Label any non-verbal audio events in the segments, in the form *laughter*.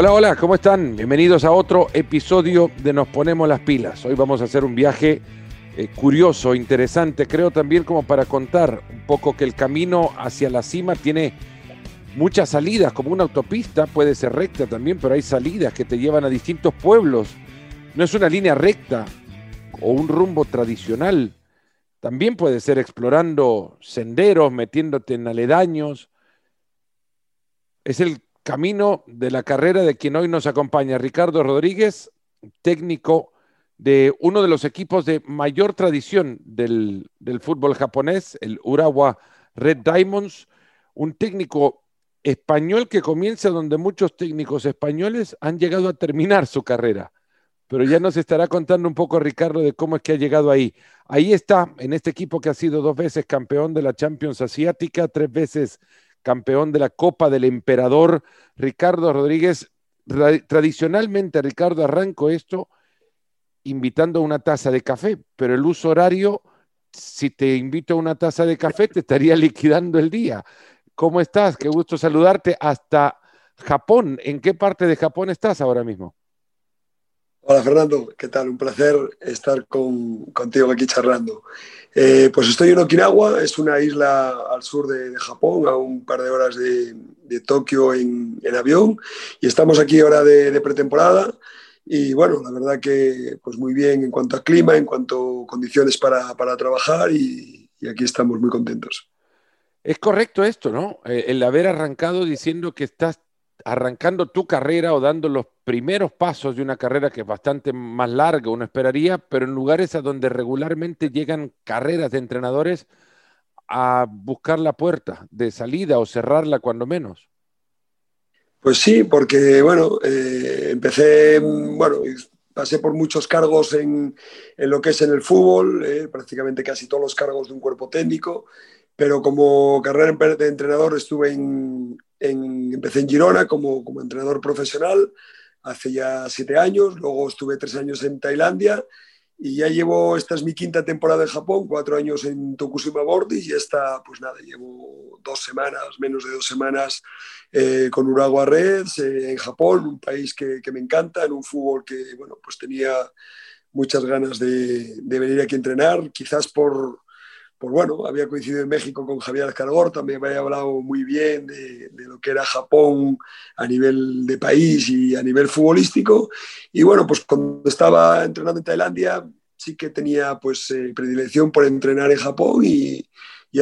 Hola, hola, ¿cómo están? Bienvenidos a otro episodio de Nos Ponemos las Pilas. Hoy vamos a hacer un viaje eh, curioso, interesante, creo también como para contar un poco que el camino hacia la cima tiene muchas salidas, como una autopista, puede ser recta también, pero hay salidas que te llevan a distintos pueblos. No es una línea recta o un rumbo tradicional. También puede ser explorando senderos, metiéndote en aledaños. Es el camino de la carrera de quien hoy nos acompaña, Ricardo Rodríguez, técnico de uno de los equipos de mayor tradición del, fútbol japonés, el Urawa Red Diamonds, un técnico español que comienza donde muchos técnicos españoles han llegado a terminar su carrera. Pero ya nos estará contando un poco Ricardo de cómo es que ha llegado ahí. Ahí está, en este equipo que ha sido dos veces campeón de la Champions Asiática, tres veces campeón de la Copa del Emperador, Ricardo Rodríguez. Tradicionalmente, Ricardo, arranco esto invitando a una taza de café, pero el uso horario, si te invito a una taza de café, te estaría *laughs* liquidando el día. ¿Cómo estás? Qué gusto saludarte hasta Japón. ¿En qué parte de Japón estás ahora mismo? Hola Fernando, ¿qué tal? Un placer estar contigo aquí charlando. Eh, pues estoy en Okinawa, es una isla al sur de, Japón, a un par de horas de, Tokio en, avión, y estamos aquí ahora de, pretemporada. Y bueno, la verdad que pues muy bien en cuanto a clima, en cuanto a condiciones para, trabajar, y, aquí estamos muy contentos. Es correcto esto, ¿no? Eh, el haber arrancado diciendo que estás arrancando tu carrera o dando los primeros pasos de una carrera que es bastante más larga, uno esperaría, pero en lugares a donde regularmente llegan carreras de entrenadores a buscar la puerta de salida o cerrarla cuando menos. Pues sí, porque bueno, eh, empecé, bueno, pasé por muchos cargos en, lo que es en el fútbol, eh, prácticamente casi todos los cargos de un cuerpo técnico, pero como carrera de entrenador estuve en, empecé en Girona como, como entrenador profesional hace ya siete años, luego estuve tres años en Tailandia y ya llevo, esta es mi quinta temporada en Japón, cuatro años en Tokushima Bordis y esta, pues nada, llevo dos semanas, menos de dos semanas eh, con Urawa Reds eh, en Japón, un país que, que, me encanta, en un fútbol que, bueno, pues tenía muchas ganas de, de venir aquí a entrenar, quizás por, pues bueno, había coincidido en México con Javier Escargor, también me había hablado muy bien de, lo que era Japón a nivel de país y a nivel futbolístico. Y bueno, pues cuando estaba entrenando en Tailandia, sí que tenía pues eh, predilección por entrenar en Japón y,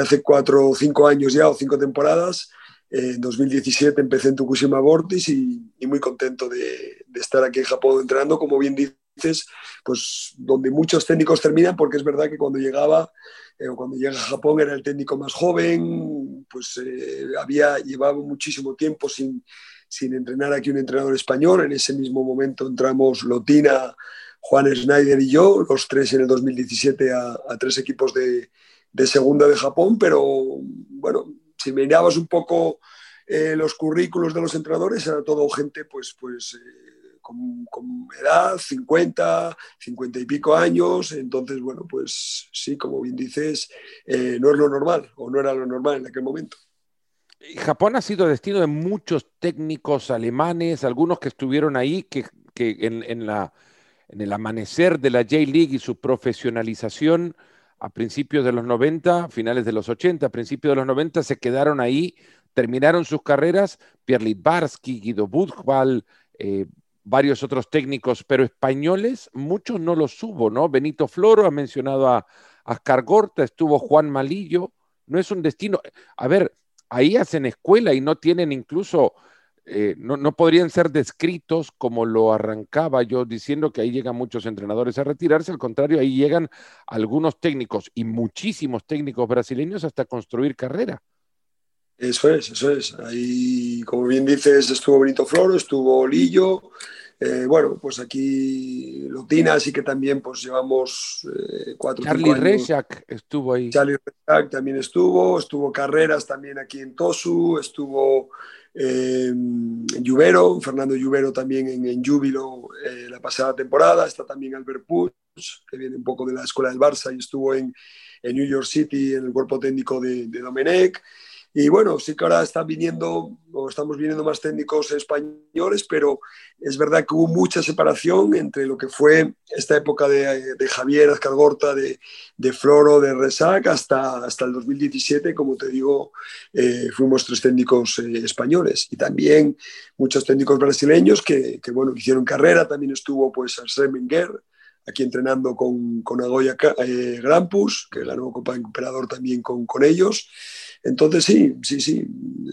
hace cuatro o cinco años ya, o cinco temporadas, en 2017 empecé en Tokushima Vortis y, muy contento de, de, estar aquí en Japón entrenando, como bien dices, pues donde muchos técnicos terminan, porque es verdad que cuando llegaba eh, cuando llega a Japón era el técnico más joven, pues eh, había llevado muchísimo tiempo sin, sin entrenar aquí un entrenador español. En ese mismo momento entramos Lotina, Juan Schneider y yo, los tres en el 2017 a, tres equipos de, de, segunda de Japón, pero bueno, si mirabas un poco eh, los currículos de los entrenadores, era todo gente pues, pues con, edad, 50, 50 y pico años, entonces, bueno, pues sí, como bien dices, eh, no es lo normal o no era lo normal en aquel momento. Japón ha sido destino de muchos técnicos alemanes, algunos que estuvieron ahí, que, en, la, en el amanecer de la J-League y su profesionalización a principios de los 90, finales de los 80, principios de los 90, se quedaron ahí, terminaron sus carreras, Pierre Litvarsky, Guido Buchwald, eh, varios otros técnicos, pero españoles, muchos no los hubo, ¿no? Benito Floro ha mencionado a Ascar Gorta, estuvo Juan Malillo, no es un destino. A ver, ahí hacen escuela y no tienen incluso, eh, no, podrían ser descritos como lo arrancaba yo diciendo que ahí llegan muchos entrenadores a retirarse, al contrario, ahí llegan algunos técnicos y muchísimos técnicos brasileños hasta construir carrera. Eso es, eso es. Ahí, como bien dices, estuvo Benito Floro, estuvo Lillo. Eh, bueno, pues aquí Lotina, así que también pues llevamos eh, cuatro Charlie Reshak estuvo ahí. Charlie Reshak también estuvo, estuvo Carreras también aquí en Tosu, estuvo eh, Lluvero, Fernando Lluvero también en, en Júbilo eh, la pasada temporada, está también Albert Puig, que viene un poco de la escuela del Barça y estuvo en, en New York City en el cuerpo técnico de, de Domenech. Y bueno, sí que ahora están viniendo, o estamos viniendo más técnicos españoles, pero es verdad que hubo mucha separación entre lo que fue esta época de, de Javier Azcargorta, de, de, Floro, de Resac, hasta, hasta el 2017, como te digo, eh, fuimos tres técnicos eh, españoles. Y también muchos técnicos brasileños que, que, bueno, hicieron carrera. También estuvo pues Arsène aquí entrenando con, con Agoya eh, Grampus, que ganó Copa Emperador también con, con ellos. Entonces sí, sí, sí,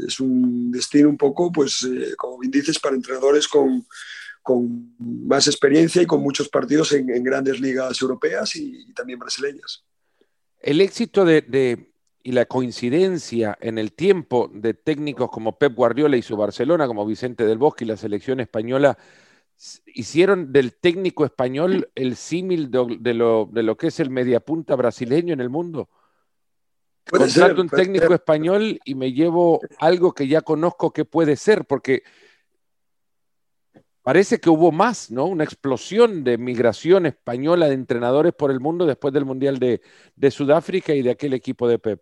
es un destino un poco, pues, eh, como bien dices, para entrenadores con, con, más experiencia y con muchos partidos en, en grandes ligas europeas y, y, también brasileñas. El éxito de, de, y la coincidencia en el tiempo de técnicos como Pep Guardiola y su Barcelona, como Vicente del Bosque y la selección española, hicieron del técnico español el símil de, de, lo, de lo que es el mediapunta brasileño en el mundo. Contrato un técnico ser. español y me llevo algo que ya conozco que puede ser, porque parece que hubo más, ¿no? Una explosión de migración española de entrenadores por el mundo después del Mundial de, de Sudáfrica y de aquel equipo de Pep.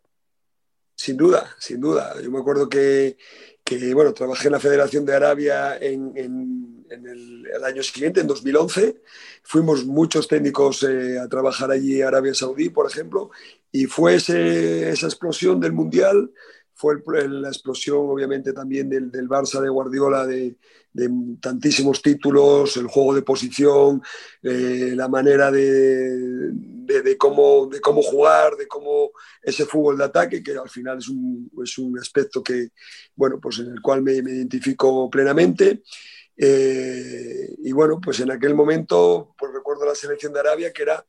Sin duda, sin duda. Yo me acuerdo que, que bueno, trabajé en la Federación de Arabia en, el, año siguiente, en 2011. Fuimos muchos técnicos eh, a trabajar allí Arabia Saudí, por ejemplo, y fue esa explosión del Mundial, fue el, la explosión obviamente también del, del Barça de Guardiola, de, de, tantísimos títulos, el juego de posición, eh, la manera de, de, cómo, de cómo jugar, de cómo ese fútbol de ataque, que al final es un, es un aspecto que, bueno, pues en el cual me, me identifico plenamente. Eh, y bueno, pues en aquel momento, pues recuerdo la selección de Arabia, que era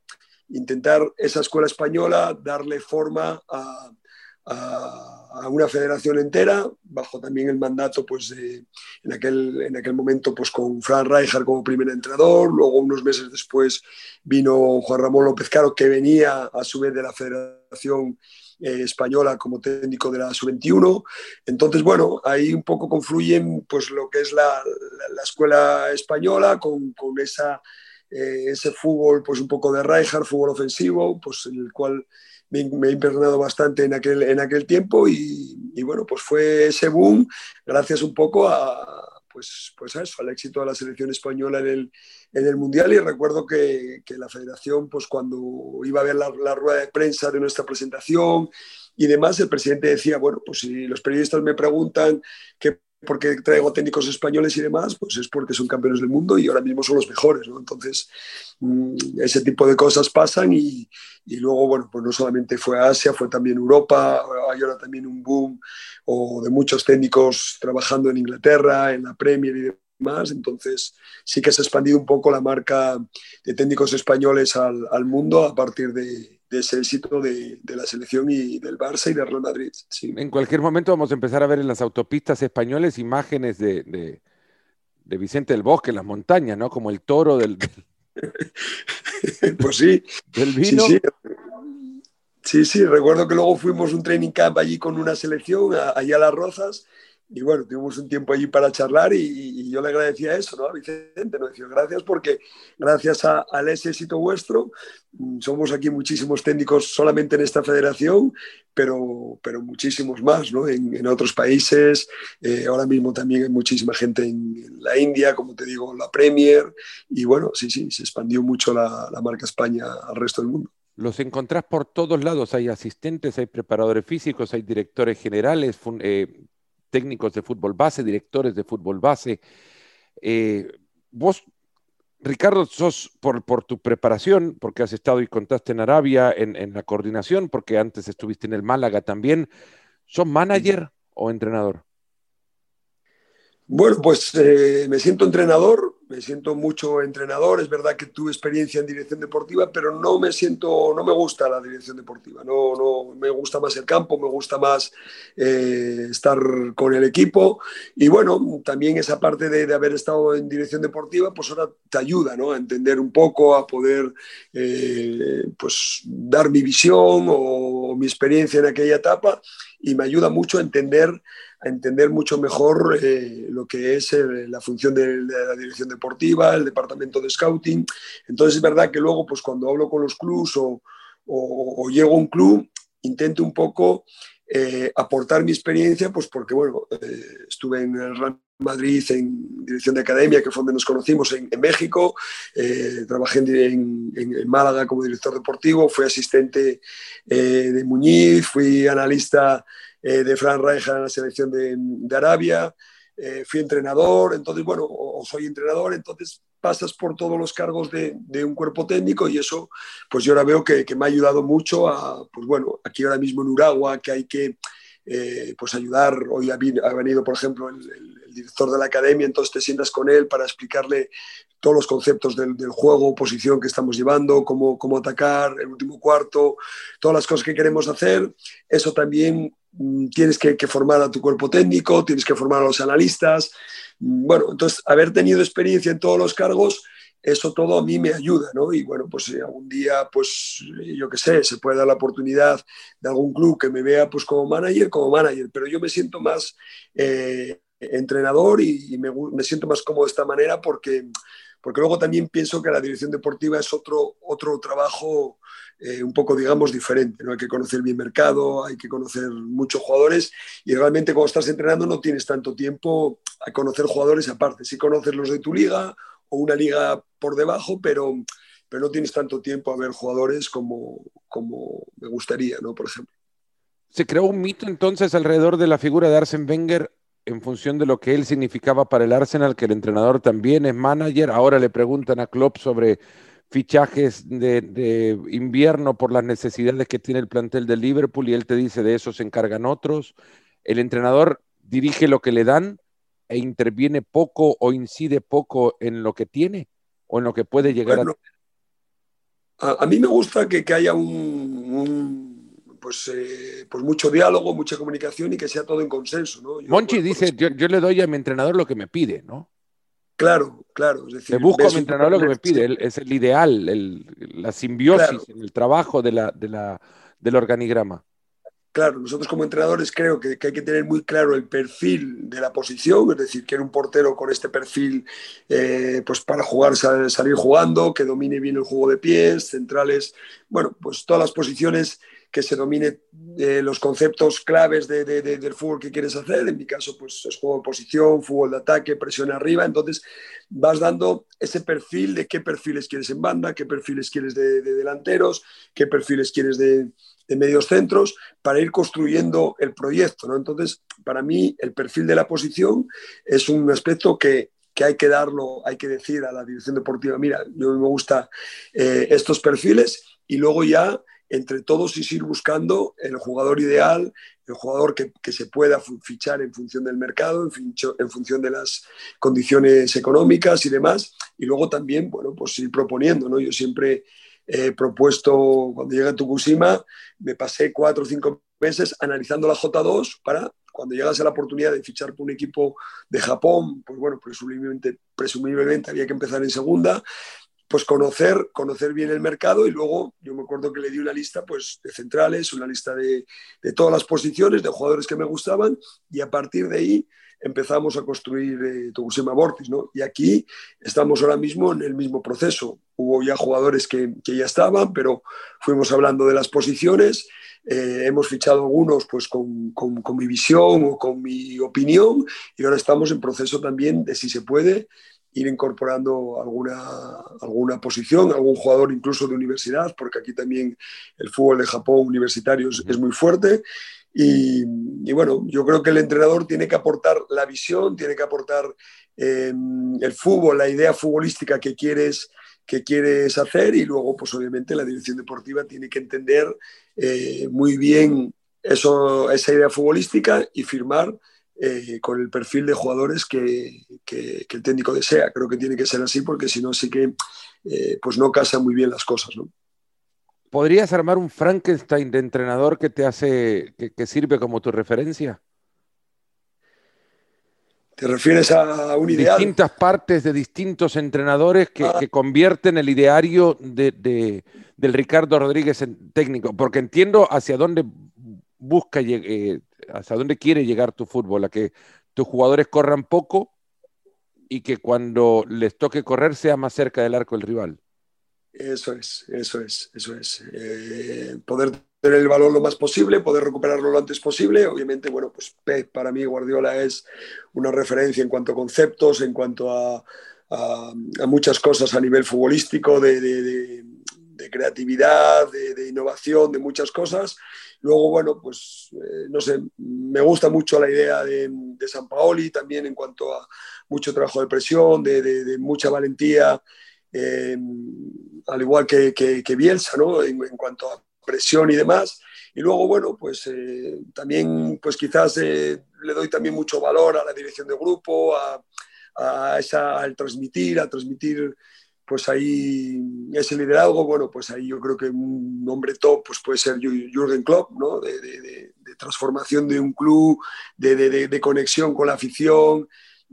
intentar esa escuela española darle forma a, a, una federación entera, bajo también el mandato, pues, en, aquel, en aquel momento, pues, con Fran Rijkaard como primer entrenador, luego unos meses después vino Juan Ramón López Caro, que venía a su vez de la federación eh, española como técnico de la sub-21. Entonces, bueno, ahí un poco confluyen, pues, lo que es la, la, la escuela española con, con esa eh, ese fútbol, pues un poco de Rijkaard, fútbol ofensivo, pues el cual me, he impregnado bastante en aquel, en aquel tiempo y, y, bueno, pues fue ese boom gracias un poco a, pues, pues a eso, al éxito de la selección española en el, en el Mundial. Y recuerdo que, que, la federación, pues cuando iba a ver la, la rueda de prensa de nuestra presentación y demás, el presidente decía, bueno, pues si los periodistas me preguntan qué porque traigo técnicos españoles y demás, pues es porque son campeones del mundo y ahora mismo son los mejores, ¿no? Entonces, mmm, ese tipo de cosas pasan y, y, luego, bueno, pues no solamente fue Asia, fue también Europa, hay ahora también un boom o de muchos técnicos trabajando en Inglaterra, en la Premier y demás, entonces sí que se ha expandido un poco la marca de técnicos españoles al, al mundo a partir de, de ese éxito de, de, la selección y del Barça y del Real Madrid. Sí. En cualquier momento vamos a empezar a ver en las autopistas españoles imágenes de, de, de Vicente del Bosque, en las montañas, ¿no? Como el toro del... *laughs* pues sí. Del vino. Sí, sí. sí, sí, recuerdo que luego fuimos un training camp allí con una selección, allá a Las Rozas, y bueno, tuvimos un tiempo allí para charlar y, y, yo le agradecía eso, ¿no? A Vicente, ¿no? Decía, gracias porque gracias a, a, ese éxito vuestro, somos aquí muchísimos técnicos solamente en esta federación, pero, pero muchísimos más, ¿no? En, otros países, eh, ahora mismo también hay muchísima gente en, la India, como te digo, la Premier, y bueno, sí, sí, se expandió mucho la, la marca España al resto del mundo. Los encontrás por todos lados, hay asistentes, hay preparadores físicos, hay directores generales, eh, técnicos de fútbol base, directores de fútbol base. Eh, vos, Ricardo, sos por, por, tu preparación, porque has estado y contaste en Arabia, en, en, la coordinación, porque antes estuviste en el Málaga también. ¿Sos manager o entrenador? Bueno, pues eh, me siento entrenador, me siento mucho entrenador. Es verdad que tuve experiencia en dirección deportiva, pero no me siento, no me gusta la dirección deportiva. No, no me gusta más el campo, me gusta más eh, estar con el equipo. Y bueno, también esa parte de, de, haber estado en dirección deportiva, pues ahora te ayuda, ¿no? A entender un poco, a poder, eh, pues, dar mi visión o mi experiencia en aquella etapa y me ayuda mucho a entender a entender mucho mejor eh, lo que es el, la función de, la dirección deportiva, el departamento de scouting. Entonces es verdad que luego, pues cuando hablo con los clubs o, o, o llego a un club, intento un poco eh, aportar mi experiencia, pues porque, bueno, eh, estuve en el Real Madrid en dirección de academia, que fue donde nos conocimos en, México, eh, trabajé en, en, Málaga como director deportivo, fui asistente de Muñiz, fui analista de Fran Rijkaard en la selección de, Arabia, fui entrenador, entonces, bueno, o soy entrenador, entonces pasas por todos los cargos de, un cuerpo técnico y eso, pues yo ahora veo que, me ha ayudado mucho a, pues bueno, aquí ahora mismo en Uragua, que hay que eh, pues ayudar, hoy ha, venido, por ejemplo, el, director de la academia, entonces te sientas con él para explicarle todos los conceptos del, juego, posición que estamos llevando, cómo, cómo atacar, el último cuarto, todas las cosas que queremos hacer, eso también mm, tienes que, que formar a tu cuerpo técnico, tienes que formar a los analistas, bueno, entonces, haber tenido experiencia en todos los cargos, eso todo a mí me ayuda, ¿no? Y bueno, pues si algún día, pues yo qué sé, se puede dar la oportunidad de algún club que me vea pues como manager, como manager, pero yo me siento más eh, entrenador y, me, me, siento más cómodo de esta manera porque, porque luego también pienso que la dirección deportiva es otro, otro trabajo eh, un poco, digamos, diferente. ¿no? Hay que conocer mi mercado, hay que conocer muchos jugadores y realmente cuando estás entrenando no tienes tanto tiempo a conocer jugadores aparte. Sí conoces los de tu liga o una liga por debajo, pero, pero no tienes tanto tiempo a ver jugadores como, como me gustaría, ¿no? por ejemplo. Se creó un mito entonces alrededor de la figura de Arsene Wenger en función de lo que él significaba para el Arsenal, que el entrenador también es manager. Ahora le preguntan a Klopp sobre fichajes de, invierno por las necesidades que tiene el plantel de Liverpool y él te dice de eso se encargan otros. El entrenador dirige lo que le dan e interviene poco o incide poco en lo que tiene o en lo que puede llegar a... a... mí me gusta que, haya un, pues, eh, pues mucho diálogo, mucha comunicación y que sea todo en consenso. ¿no? Monchi dice, yo, yo, le doy a mi entrenador lo que me pide, ¿no? Claro, claro. Es decir, me busco a mi entrenador lo que me pide, es el ideal, la simbiosis en el trabajo de la, del organigrama. Claro, nosotros como entrenadores creo que, hay que tener muy claro el perfil de la posición, es decir, que era un portero con este perfil eh, pues para jugar, salir jugando, que domine bien el juego de pies, centrales, bueno, pues todas las posiciones que se domine eh, los conceptos claves de, del fútbol que quieres hacer. En mi caso, pues es juego de posición, fútbol de ataque, presión arriba. Entonces vas dando ese perfil de qué perfiles quieres en banda, qué perfiles quieres de, delanteros, qué perfiles quieres de, medios centros, para ir construyendo el proyecto. ¿no? Entonces, para mí, el perfil de la posición es un aspecto que, que hay que darlo, hay que decir a la dirección deportiva, mira, yo me gusta eh, estos perfiles y luego ya entre todos y ir buscando el jugador ideal, el jugador que, se pueda fichar en función del mercado, en, función de las condiciones económicas y demás. Y luego también, bueno, pues ir proponiendo, ¿no? Yo siempre he propuesto, cuando llegué a Tucumán, me pasé cuatro o cinco meses analizando la J2 para cuando llegase la oportunidad de fichar por un equipo de Japón, pues bueno, presumiblemente, presumiblemente había que empezar en segunda pues conocer, conocer bien el mercado y luego yo me acuerdo que le di una lista pues, de centrales, una lista de, todas las posiciones, de jugadores que me gustaban y a partir de ahí empezamos a construir eh, Tokusima ¿no? Y aquí estamos ahora mismo en el mismo proceso. Hubo ya jugadores que, ya estaban, pero fuimos hablando de las posiciones. Eh, hemos fichado algunos pues con, con, mi visión o con mi opinión y ahora estamos en proceso también de si se puede ir incorporando alguna, alguna posición, algún jugador incluso de universidad, porque aquí también el fútbol de Japón universitario es, muy fuerte. Y, bueno, yo creo que el entrenador tiene que aportar la visión, tiene que aportar em, el fútbol, la idea futbolística que quieres, que quieres hacer y luego, pues obviamente, la dirección deportiva tiene que entender eh, muy bien eso, esa idea futbolística y firmar eh, con el perfil de jugadores que, el técnico desea. Creo que tiene que ser así porque si no, sí que eh, pues no casan muy bien las cosas. ¿no? ¿Podrías armar un Frankenstein de entrenador que te hace, que, sirve como tu referencia? ¿Te refieres a un ideal? Distintas partes de distintos entrenadores que, ah. convierten el ideario de, del Ricardo Rodríguez en técnico, porque entiendo hacia dónde busca eh, hasta dónde quiere llegar tu fútbol, a que tus jugadores corran poco y que cuando les toque correr sea más cerca del arco del rival. Eso es, eso es, eso es. Eh, poder el balón lo más posible, poder recuperarlo lo antes posible. Obviamente, bueno, pues Pep para mí Guardiola es una referencia en cuanto a conceptos, en cuanto a, muchas cosas a nivel futbolístico, de, creatividad, de, innovación, de muchas cosas. Luego, bueno, pues eh, no sé, me gusta mucho la idea de, San Paoli también en cuanto a mucho trabajo de presión, de, mucha valentía, eh, al igual que, que, Bielsa, ¿no? en cuanto a presión y demás. Y luego, bueno, pues eh, también, pues quizás le doy también mucho valor a la dirección de grupo, a, a esa, al transmitir, a transmitir pues ahí ese liderazgo, bueno, pues ahí yo creo que un nombre top pues puede ser Jürgen Klopp, ¿no? De, de, transformación de un club, de, conexión con la afición,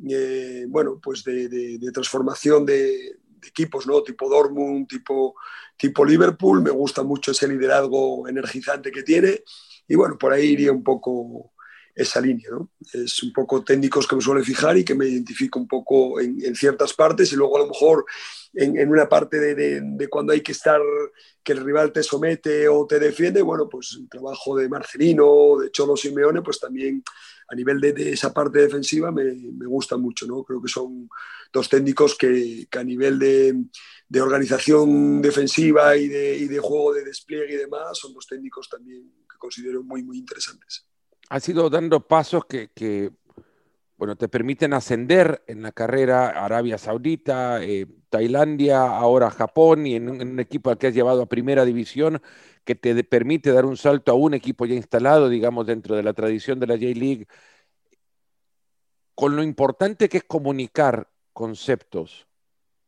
eh, bueno, pues de, transformación de, equipos, ¿no? Tipo Dortmund, tipo tipo Liverpool, me gusta mucho ese liderazgo energizante que tiene y bueno, por ahí iría un poco esa línea, ¿no? Es un poco técnicos que me suele fijar y que me identifico un poco en, ciertas partes y luego a lo mejor en, una parte de, cuando hay que estar, que el rival te somete o te defiende, bueno, pues el trabajo de Marcelino, de Cholo Simeone, pues también a nivel de, esa parte defensiva me, gusta mucho, ¿no? Creo que son dos técnicos que, a nivel de, de organización defensiva y de, y de, juego de despliegue y demás, son dos técnicos también que considero muy, muy interesantes. Ha ido dando pasos que, que bueno, te permiten ascender en la carrera Arabia Saudita, eh, Tailandia, ahora Japón y en un, equipo al que has llevado a primera división que te permite dar un salto a un equipo ya instalado, digamos, dentro de la tradición de la J-League, con lo importante que es comunicar conceptos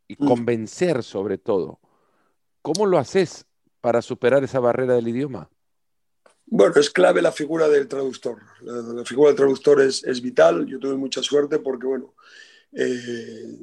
y mm. convencer sobre todo. ¿Cómo lo haces para superar esa barrera del idioma? Bueno, es clave la figura del traductor. La, figura del traductor es, es, vital. Yo tuve mucha suerte porque, bueno, eh,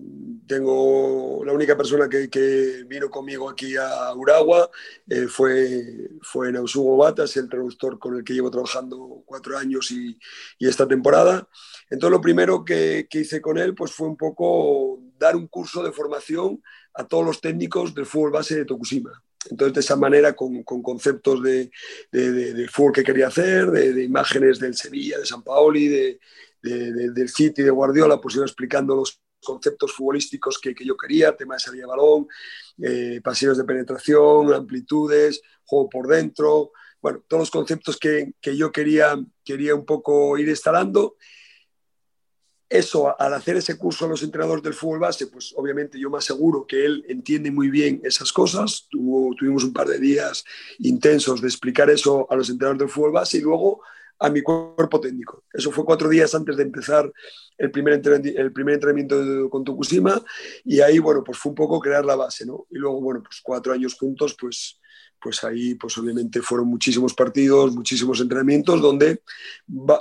tengo la única persona que, que, vino conmigo aquí a Uragua eh, fue, fue Nausugo Batas, el traductor con el que llevo trabajando cuatro años y, y esta temporada. Entonces, lo primero que, que, hice con él pues, fue un poco dar un curso de formación a todos los técnicos del fútbol base de Tokushima. Entonces, de esa manera, con, con conceptos de, de, del fútbol que quería hacer, de, imágenes del Sevilla, de San Paoli, del City, de Guardiola, pues iba explicando los conceptos futbolísticos que, que yo quería, tema de salida de balón, eh, pasillos de penetración, amplitudes, juego por dentro, bueno, todos los conceptos que, que yo quería, quería un poco ir instalando eso, al hacer ese curso a los entrenadores del fútbol base, pues obviamente yo me aseguro que él entiende muy bien esas cosas. tuvimos un par de días intensos de explicar eso a los entrenadores del fútbol base y luego a mi cuerpo técnico. Eso fue cuatro días antes de empezar el primer, el primer entrenamiento con Tokusima y ahí, bueno, pues fue un poco crear la base, ¿no? Y luego, bueno, pues cuatro años juntos, pues pues ahí pues obviamente fueron muchísimos partidos, muchísimos entrenamientos donde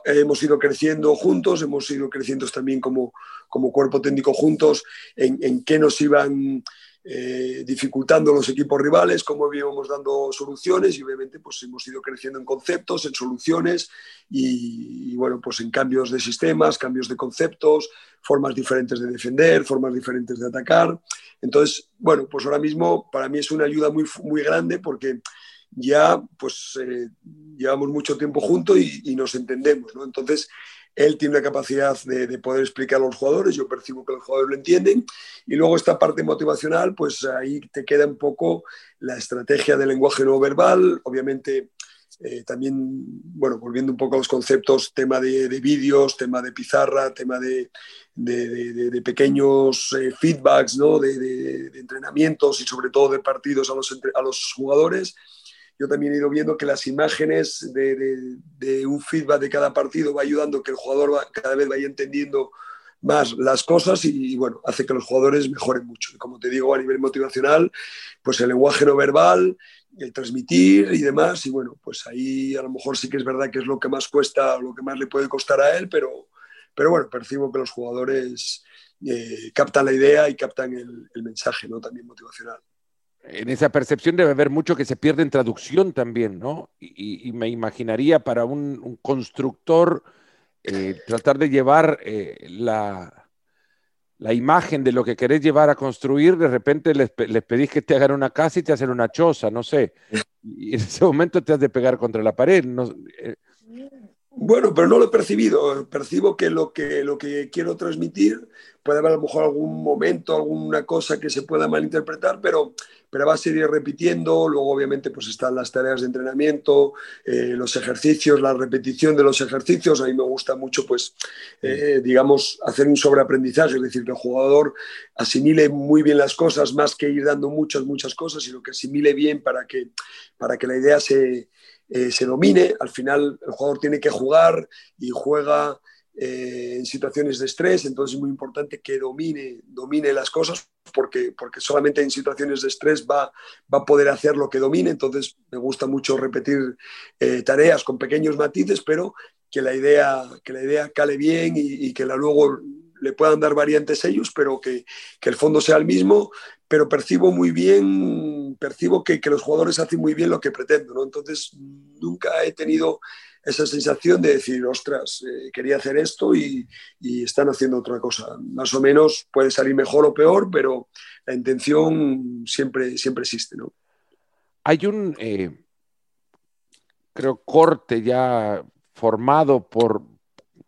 hemos ido creciendo juntos, hemos ido creciendo también como, como cuerpo técnico juntos, en, en qué nos iban eh, dificultando los equipos rivales, cómo íbamos dando soluciones y obviamente pues hemos ido creciendo en conceptos, en soluciones y, bueno, pues en cambios de sistemas, cambios de conceptos, formas diferentes de defender, formas diferentes de atacar. Entonces, bueno, pues ahora mismo para mí es una ayuda muy, muy grande porque ya pues eh, llevamos mucho tiempo juntos y, y nos entendemos, ¿no? Entonces, él tiene la capacidad de, poder explicar a los jugadores, yo percibo que los jugadores lo entienden, y luego esta parte motivacional, pues ahí te queda un poco la estrategia del lenguaje no verbal, obviamente eh, también, bueno, volviendo un poco a los conceptos, tema de, vídeos, tema de pizarra, tema de, pequeños eh, feedbacks, ¿no? de, entrenamientos y sobre todo de partidos a los, a los jugadores yo también he ido viendo que las imágenes de, un feedback de cada partido va ayudando que el jugador cada vez vaya entendiendo más las cosas y, bueno, hace que los jugadores mejoren mucho. Y como te digo, a nivel motivacional, pues el lenguaje no verbal, el transmitir y demás, y bueno, pues ahí a lo mejor sí que es verdad que es lo que más cuesta, lo que más le puede costar a él, pero, pero bueno, percibo que los jugadores eh, captan la idea y captan el, el mensaje, ¿no? También motivacional en esa percepción debe haber mucho que se pierde en traducción también, ¿no? Y, me imaginaría para un, constructor eh, tratar de llevar eh, la, la, imagen de lo que querés llevar a construir, de repente les, pedís que te hagan una casa y te hacen una choza, no sé. y en ese momento te has de pegar contra la pared. No, eh, bueno, pero no lo he percibido. Percibo que lo que, lo que quiero transmitir puede haber a lo mejor algún momento, alguna cosa que se pueda malinterpretar, pero, pero va a seguir repitiendo. Luego, obviamente, pues están las tareas de entrenamiento, eh, los ejercicios, la repetición de los ejercicios. A mí me gusta mucho, pues, eh, digamos, hacer un sobreaprendizaje, es decir, que el jugador asimile muy bien las cosas, más que ir dando muchas, muchas cosas, sino que asimile bien para que, para que la idea se eh, se domine. Al final el jugador tiene que jugar y juega eh, en situaciones de estrés, entonces es muy importante que domine, domine las cosas porque, porque solamente en situaciones de estrés va, va a poder hacer lo que domine. Entonces me gusta mucho repetir eh, tareas con pequeños matices, pero que la idea, que la idea cale bien y, y que la luego le puedan dar variantes ellos, pero que, que, el fondo sea el mismo, pero percibo muy bien, percibo que, que, los jugadores hacen muy bien lo que pretendo, ¿no? Entonces, nunca he tenido esa sensación de decir, ostras, eh, quería hacer esto y, y, están haciendo otra cosa. Más o menos puede salir mejor o peor, pero la intención siempre, siempre existe, ¿no? Hay un, eh, creo, corte ya formado por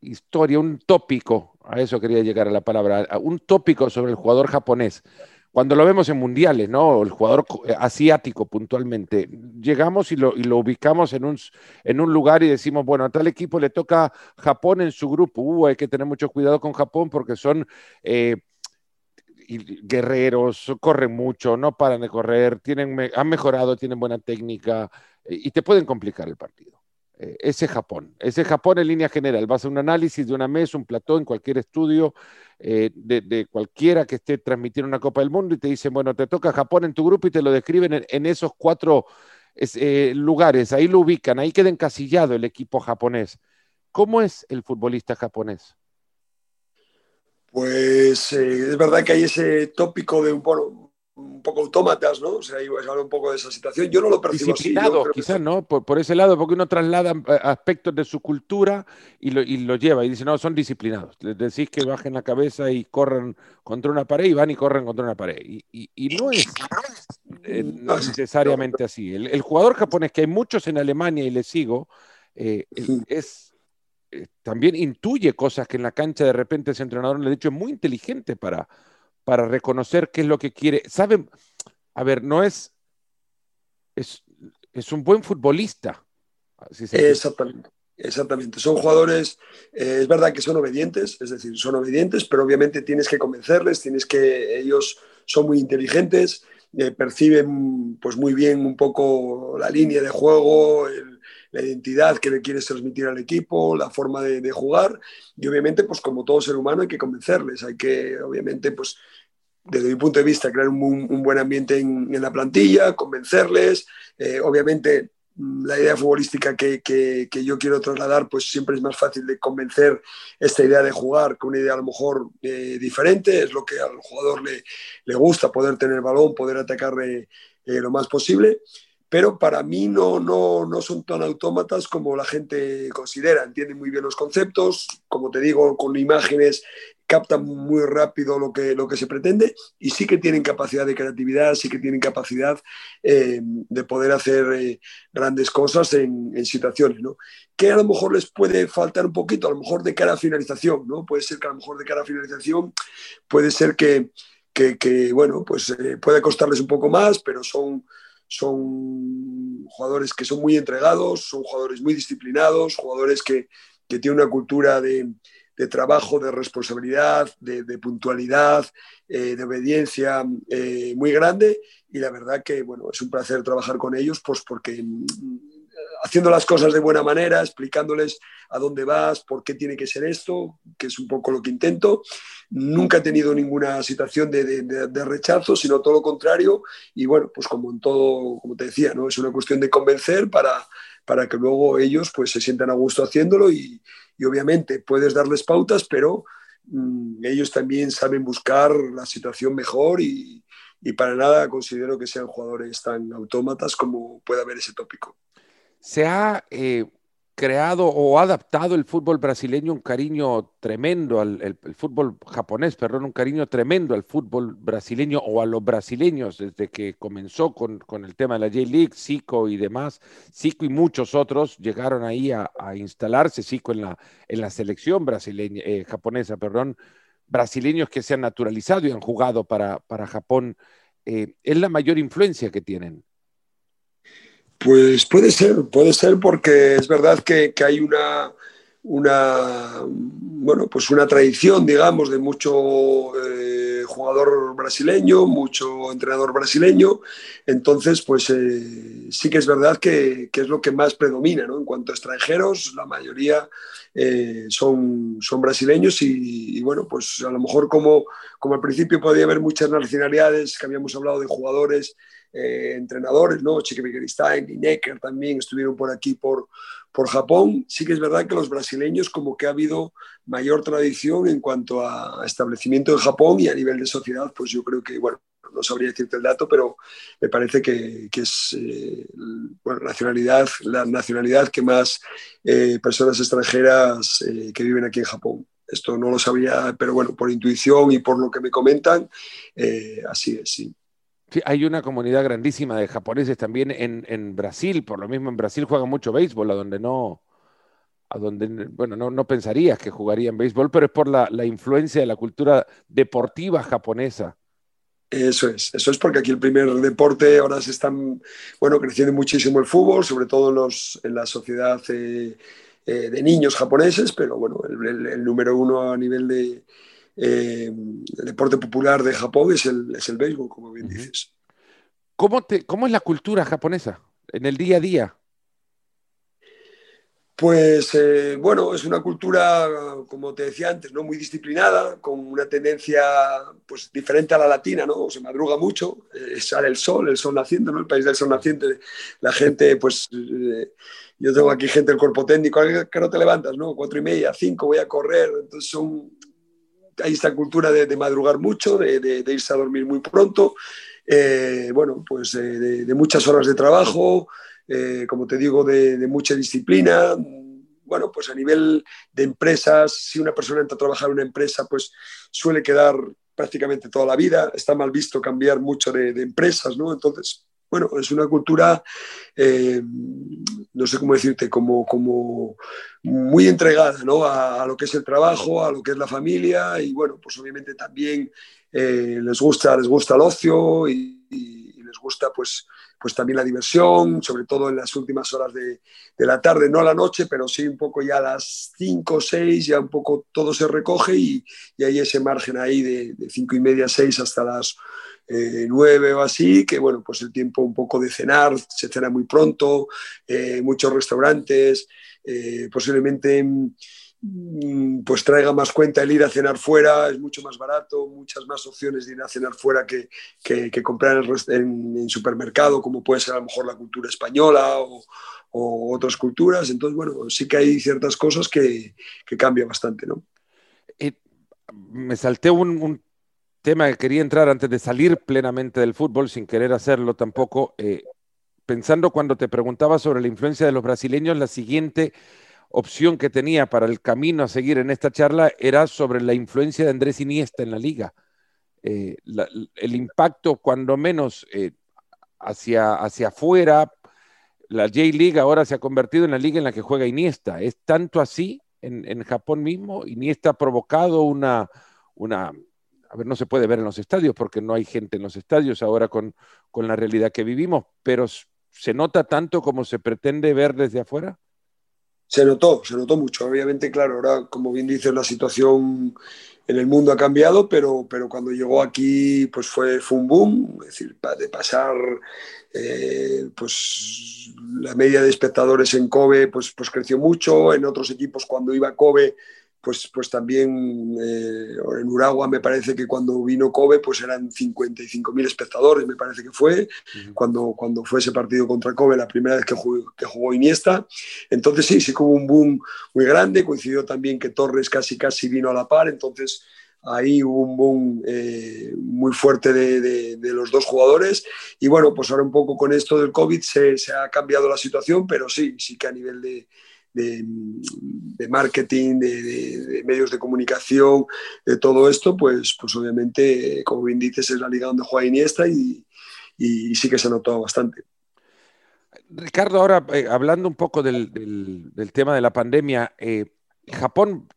historia, un tópico, a eso quería llegar a la palabra, un tópico sobre el jugador japonés cuando lo vemos en mundiales, ¿no? El jugador eh, asiático puntualmente, llegamos y lo, y lo ubicamos en un, en un, lugar y decimos, bueno, a tal equipo le toca Japón en su grupo. Uh, hay que tener mucho cuidado con Japón porque son eh, guerreros, corren mucho, no paran de correr, tienen, han mejorado, tienen buena técnica eh, y te pueden complicar el partido. Ese Japón, ese Japón en línea general. Vas a un análisis de una mesa, un plató en cualquier estudio eh, de, cualquiera que esté transmitiendo una Copa del Mundo y te dicen, bueno, te toca Japón en tu grupo y te lo describen en, esos cuatro eh, lugares, ahí lo ubican, ahí queda encasillado el equipo japonés. ¿Cómo es el futbolista japonés? Pues eh, es verdad que hay ese tópico de un, bueno, un poco autómatas, ¿no? O sea, iba a hablar un poco de esa situación. Yo no lo percibo Disciplinados, quizás, ¿no? Por, ese lado, porque uno traslada eh, aspectos de su cultura y lo, y lo, lleva y dice, no, son disciplinados. Les decís que bajen la cabeza y corran contra una pared y van y corren contra una pared. Y, y, no es eh, necesariamente así. El, jugador japonés, que hay muchos en Alemania y le sigo, eh, es también intuye cosas que en la cancha de repente ese entrenador le ha dicho es muy inteligente para, para reconocer qué es lo que quiere. Saben, a ver, no es, es, es un buen futbolista. Exactamente. Exactamente, son jugadores, eh, es verdad que son obedientes, es decir, son obedientes, pero obviamente tienes que convencerles, tienes que, ellos son muy inteligentes, eh, perciben pues muy bien un poco la línea de juego, el, la identidad que le quieres transmitir al equipo, la forma de, jugar. Y obviamente pues como todo ser humano hay que convencerles, hay que obviamente pues desde mi punto de vista crear un, buen ambiente en, la plantilla, convencerles, eh, obviamente mm, la idea futbolística que, yo quiero trasladar, pues siempre es más fácil de convencer esta idea de jugar con una idea a lo mejor eh, diferente, es lo que al jugador le, le gusta, poder tener balón, poder atacar eh, lo más posible pero para mí no, no, no son tan autómatas como la gente considera. Entienden muy bien los conceptos, como te digo, con imágenes captan muy rápido lo que, lo que se pretende y sí que tienen capacidad de creatividad, sí que tienen capacidad eh, de poder hacer eh, grandes cosas en, situaciones, ¿no? Que a lo mejor les puede faltar un poquito, a lo mejor de cara a finalización, ¿no? Puede ser que a lo mejor de cara a finalización puede ser que, que, que bueno, pues eh, puede costarles un poco más, pero son son jugadores que son muy entregados, son jugadores muy disciplinados, jugadores que, que tienen una cultura de, de, trabajo, de responsabilidad, de, puntualidad, eh, de obediencia eh, muy grande. Y la verdad que bueno, es un placer trabajar con ellos pues porque haciendo las cosas de buena manera, explicándoles a dónde vas, por qué tiene que ser esto, que es un poco lo que intento. Nunca he tenido ninguna situación de, de, de, rechazo, sino todo lo contrario. Y bueno, pues como en todo, como te decía, ¿no? es una cuestión de convencer para, para que luego ellos pues, se sientan a gusto haciéndolo y, obviamente puedes darles pautas, pero mmm, ellos también saben buscar la situación mejor y, y para nada considero que sean jugadores tan autómatas como puede haber ese tópico se ha eh, creado o adaptado el fútbol brasileño un cariño tremendo al el, fútbol japonés, perdón, un cariño tremendo al fútbol brasileño o a los brasileños desde que comenzó con, con el tema de la J-League, Zico y demás. Zico y muchos otros llegaron ahí a, instalarse, Zico en la, en la selección brasileña, eh, japonesa, perdón, brasileños que se han naturalizado y han jugado para, para Japón. Eh, es la mayor influencia que tienen. Pues puede ser, puede ser porque es verdad que, hay una, una, bueno, pues una tradición, digamos, de mucho eh, jugador brasileño, mucho entrenador brasileño. Entonces, pues eh, sí que es verdad que, es lo que más predomina, ¿no? En cuanto a extranjeros, la mayoría eh, son, son brasileños y, y, bueno, pues a lo mejor como, como al principio podía haber muchas nacionalidades, que habíamos hablado de jugadores eh, entrenadores, ¿no? Chique Begeristain y Necker también estuvieron por aquí, por, por Japón. Sí que es verdad que los brasileños como que ha habido mayor tradición en cuanto a establecimiento en Japón y a nivel de sociedad, pues yo creo que, bueno, no sabría decirte el dato, pero me parece que, que es eh, bueno, nacionalidad, la nacionalidad que más eh, personas extranjeras que viven aquí en Japón. Esto no lo sabía, pero bueno, por intuición y por lo que me comentan, así es, sí hay una comunidad grandísima de japoneses también en, Brasil, por lo mismo en Brasil juegan mucho béisbol, a donde no, a donde, bueno, no, no pensarías que jugarían béisbol, pero es por la, influencia de la cultura deportiva japonesa. Eso es, eso es porque aquí el primer deporte ahora se están, bueno, creciendo muchísimo el fútbol, sobre todo en, los, en la sociedad eh, eh, de niños japoneses, pero bueno, el número uno a nivel de, eh, el deporte popular de Japón es el, es el béisbol, como bien dices. ¿Cómo, te, ¿Cómo es la cultura japonesa en el día a día? Pues eh, bueno, es una cultura, como te decía antes, ¿no? muy disciplinada, con una tendencia pues, diferente a la latina, ¿no? Se madruga mucho, eh, sale el sol, el sol naciendo, ¿no? El país del sol naciente, la gente, pues yo tengo aquí gente del cuerpo técnico, que no te levantas, ¿no? Cuatro y media, cinco, voy a correr, entonces son hay esta cultura de, madrugar mucho, de, irse a dormir muy pronto, eh, bueno, pues eh, de, muchas horas de trabajo, eh, como te digo, de, mucha disciplina. Bueno, pues a nivel de empresas, si una persona entra a trabajar en una empresa, pues suele quedar prácticamente toda la vida. Está mal visto cambiar mucho de, empresas, ¿no? Entonces, bueno, es una cultura, eh, no sé cómo decirte, como, como muy entregada ¿no? a, lo que es el trabajo, a lo que es la familia y bueno, pues obviamente también eh, les, gusta, les gusta el ocio y, les gusta pues, pues también la diversión, sobre todo en las últimas horas de, la tarde, no a la noche, pero sí un poco ya a las 5 o 6, ya un poco todo se recoge y, y hay ese margen ahí de, de 5 y media, 6 hasta las eh, nueve o así, que bueno, pues el tiempo un poco de cenar, se cena muy pronto, eh, muchos restaurantes, eh, posiblemente pues traiga más cuenta el ir a cenar fuera, es mucho más barato, muchas más opciones de ir a cenar fuera que, que, comprar en, supermercado, como puede ser a lo mejor la cultura española o, otras culturas. Entonces, bueno, sí que hay ciertas cosas que, que cambian bastante, ¿no? me salté un, tema que quería entrar antes de salir plenamente del fútbol, sin querer hacerlo tampoco, eh, pensando cuando te preguntaba sobre la influencia de los brasileños, la siguiente opción que tenía para el camino a seguir en esta charla era sobre la influencia de Andrés Iniesta en la liga. Eh, el impacto, cuando menos eh, hacia, hacia afuera, la J-League ahora se ha convertido en la liga en la que juega Iniesta. ¿Es tanto así en, en Japón mismo? ¿Iniesta ha provocado una, una a ver, no se puede ver en los estadios porque no hay gente en los estadios ahora con, con la realidad que vivimos, pero ¿se nota tanto como se pretende ver desde afuera? Se notó, se notó mucho. Obviamente, claro, ahora, como bien dices, la situación en el mundo ha cambiado, pero, pero cuando llegó aquí, pues fue, fue un boom, es decir, de pasar, eh, pues la media de espectadores en Kobe, pues, pues creció mucho, en otros equipos cuando iba a Kobe, pues, pues también eh, en Uragua me parece que cuando vino Kobe pues eran 55.000 espectadores, me parece que fue, cuando, cuando fue ese partido contra Kobe, la primera vez que jugó, que jugó Iniesta. Entonces sí, sí que hubo un boom muy grande, coincidió también que Torres casi casi vino a la par, entonces ahí hubo un boom eh, muy fuerte de, de, los dos jugadores y bueno, pues ahora un poco con esto del COVID se, se ha cambiado la situación, pero sí, sí que a nivel de marketing, de, medios de comunicación, de todo esto, pues, pues obviamente, como bien dices, es la liga donde juega Iniesta y, y sí que se ha notado bastante. Ricardo, ahora eh, hablando un poco del, tema de la pandemia, eh, Japón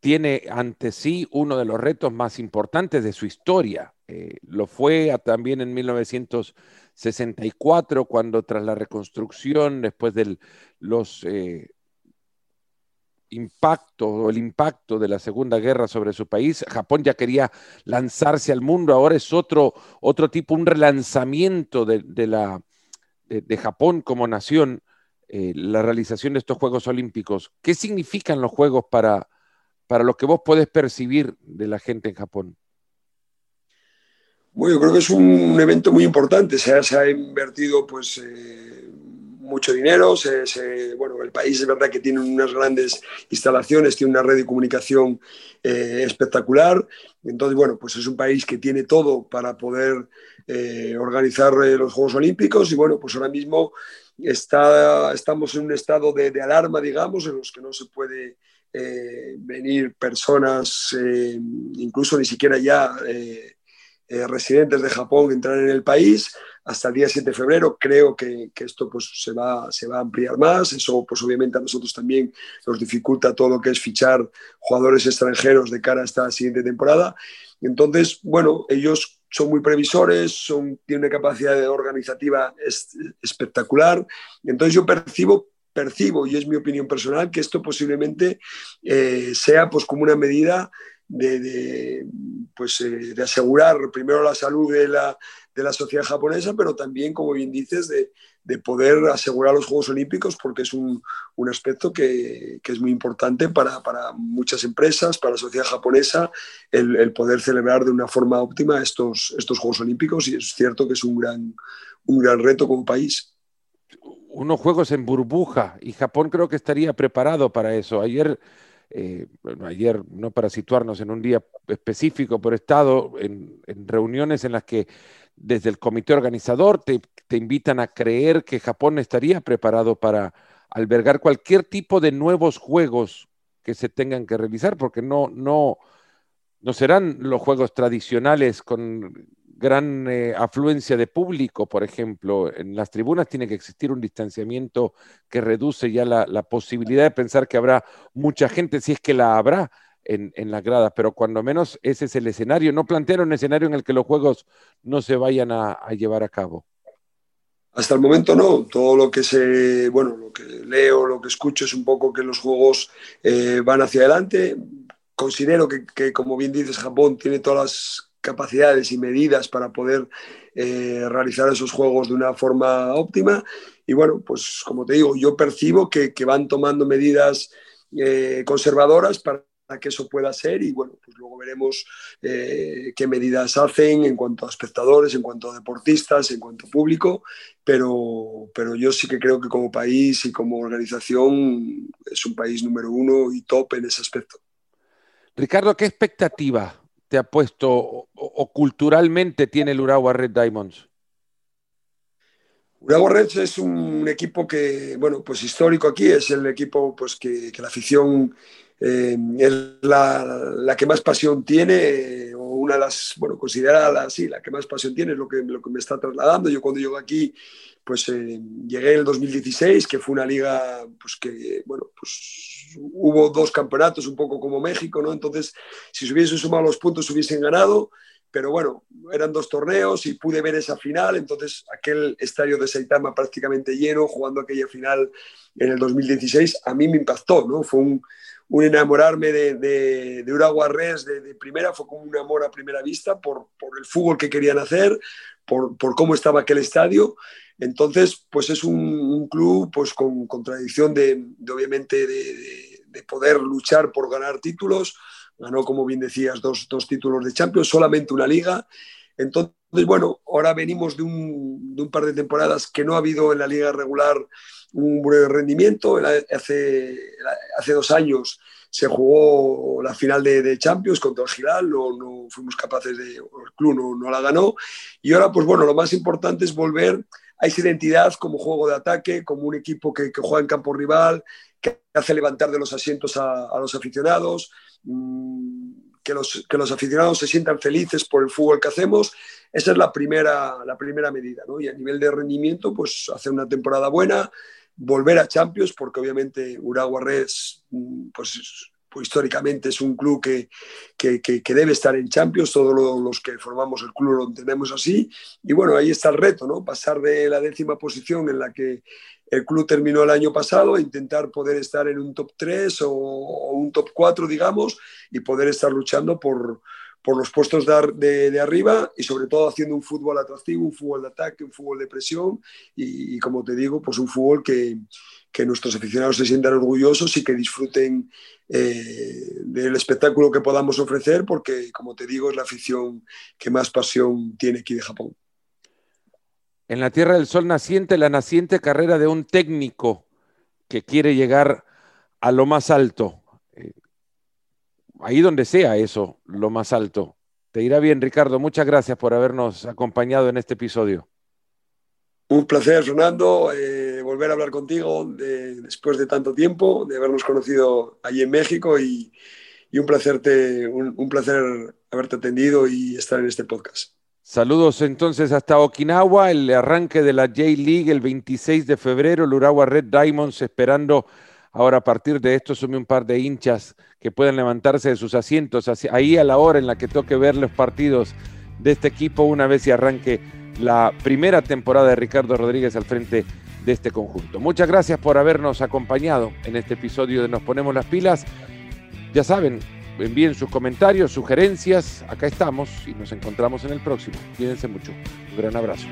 tiene ante sí uno de los retos más importantes de su historia. Eh, lo fue también en 1964, cuando tras la reconstrucción, después de los impactos o el impacto de la Segunda Guerra sobre su país, Japón ya quería lanzarse al mundo, ahora es otro, otro tipo, un relanzamiento de la de, Japón como nación, eh, la realización de estos Juegos Olímpicos, ¿qué significan los Juegos para, para lo que vos podés percibir de la gente en Japón? Bueno, yo creo que es un evento muy importante. Se ha, se ha invertido pues, eh, mucho dinero. bueno, el país es verdad que tiene unas grandes instalaciones, tiene una red de comunicación eh, espectacular. Entonces, bueno, pues es un país que tiene todo para poder eh, organizar eh, los Juegos Olímpicos y bueno, pues ahora mismo está, estamos en un estado de, alarma, digamos, en los que no se puede venir personas, incluso ni siquiera ya residentes de Japón, entrar en el país hasta el día 7 de febrero. Creo que, que, esto pues, se, va, se va a ampliar más. Eso pues, obviamente a nosotros también nos dificulta todo lo que es fichar jugadores extranjeros de cara a esta siguiente temporada. Entonces, bueno, ellos son muy previsores, son, tienen una capacidad organizativa espectacular. Entonces yo percibo, percibo, y es mi opinión personal, que esto posiblemente eh, sea pues como una medida de, pues, eh, de asegurar primero la salud de la, de la sociedad japonesa, pero también, como bien dices, de, de poder asegurar los Juegos Olímpicos, porque es un, un aspecto que, que, es muy importante para, para, muchas empresas, para la sociedad japonesa, el, el, poder celebrar de una forma óptima estos, estos Juegos Olímpicos, y es cierto que es un gran, un gran reto como país. Unos Juegos en burbuja, y Japón creo que estaría preparado para eso. Ayer eh, ayer, no para situarnos en un día específico, pero he estado en, en, reuniones en las que desde el comité organizador te, invitan a creer que Japón estaría preparado para albergar cualquier tipo de nuevos juegos que se tengan que realizar, porque no, no, no serán los juegos tradicionales con gran eh, afluencia de público, por ejemplo. En las tribunas tiene que existir un distanciamiento que reduce ya la, posibilidad de pensar que habrá mucha gente, si es que la habrá, en, las gradas, pero cuando menos ese es el escenario. No plantear un escenario en el que los juegos no se vayan a, llevar a cabo. Hasta el momento no. Todo lo que se, bueno, lo que leo, lo que escucho es un poco que los juegos eh, van hacia adelante. Considero que, como bien dices, Japón tiene todas las capacidades y medidas para poder eh, realizar esos juegos de una forma óptima. Y bueno, pues como te digo, yo percibo que, van tomando medidas eh, conservadoras para que eso pueda ser y bueno, pues luego veremos eh, qué medidas hacen en cuanto a espectadores, en cuanto a deportistas, en cuanto a público, pero, pero yo sí que creo que como país y como organización es un país número uno y top en ese aspecto. Ricardo, ¿qué expectativa te ha puesto o, culturalmente tiene el Urawa Red Diamonds? Urawa Reds es un equipo que, bueno, pues histórico aquí, es el equipo pues que, que la afición eh, es la, la, que más pasión tiene, o una de las, bueno, considerada así, la que más pasión tiene, es lo que, lo que me está trasladando. Yo cuando llego aquí, pues eh, llegué en el 2016, que fue una liga, pues que, bueno, pues hubo dos campeonatos, un poco como México, ¿no? Entonces, si se hubiesen sumado los puntos, hubiesen ganado pero bueno, eran dos torneos y pude ver esa final, entonces aquel estadio de Saitama prácticamente lleno, jugando aquella final en el 2016, a mí me impactó, ¿no? Fue un, un enamorarme de, de, de de, primera, fue como un amor a primera vista por, por el fútbol que querían hacer, por, por, cómo estaba aquel estadio. Entonces, pues es un, un club pues con, con tradición de, obviamente de, poder luchar por ganar títulos. Ganó, como bien decías, dos, dos títulos de Champions, solamente una liga. Entonces, bueno, ahora venimos de un, de un, par de temporadas que no ha habido en la liga regular un buen rendimiento. Hace, hace dos años se jugó la final de, de Champions contra el Giral, no, no, fuimos capaces de, el club no, no, la ganó. Y ahora, pues bueno, lo más importante es volver a esa identidad como juego de ataque, como un equipo que, que juega en campo rival, que hace levantar de los asientos a, los aficionados, mm, que, los, que los aficionados se sientan felices por el fútbol que hacemos. Esa es la primera, la primera medida. ¿no? Y a nivel de rendimiento, pues hacer una temporada buena, volver a Champions, porque obviamente Uragua Reds mm, pues, pues, históricamente es un club que, que, debe estar en Champions, todos los que formamos el club lo entendemos así, y bueno, ahí está el reto, ¿no? Pasar de la décima posición en la que el club terminó el año pasado a intentar poder estar en un top 3 o, o un top 4, digamos, y poder estar luchando por, por los puestos de, arriba y sobre todo haciendo un fútbol atractivo, un fútbol de ataque, un fútbol de presión y, como te digo, pues un fútbol que, que, nuestros aficionados se sientan orgullosos y que disfruten eh, del espectáculo que podamos ofrecer porque, como te digo, es la afición que más pasión tiene aquí de Japón. En la Tierra del Sol naciente, la naciente carrera de un técnico que quiere llegar a lo más alto ahí donde sea eso, lo más alto. Te irá bien, Ricardo. Muchas gracias por habernos acompañado en este episodio. Un placer, Fernando, eh, volver a hablar contigo después de tanto tiempo, de habernos conocido allí en México y, un, placer un, placer haberte atendido y estar en este podcast. Saludos entonces hasta Okinawa, el arranque de la J-League el 26 de febrero, el Urawa Red Diamonds esperando Ahora, a partir de esto, sume un par de hinchas que puedan levantarse de sus asientos ahí a la hora en la que toque ver los partidos de este equipo una vez se arranque la primera temporada de Ricardo Rodríguez al frente de este conjunto. Muchas gracias por habernos acompañado en este episodio de Nos Ponemos las Pilas. Ya saben, envíen sus comentarios, sugerencias. Acá estamos y nos encontramos en el próximo. Cuídense mucho. Un gran abrazo.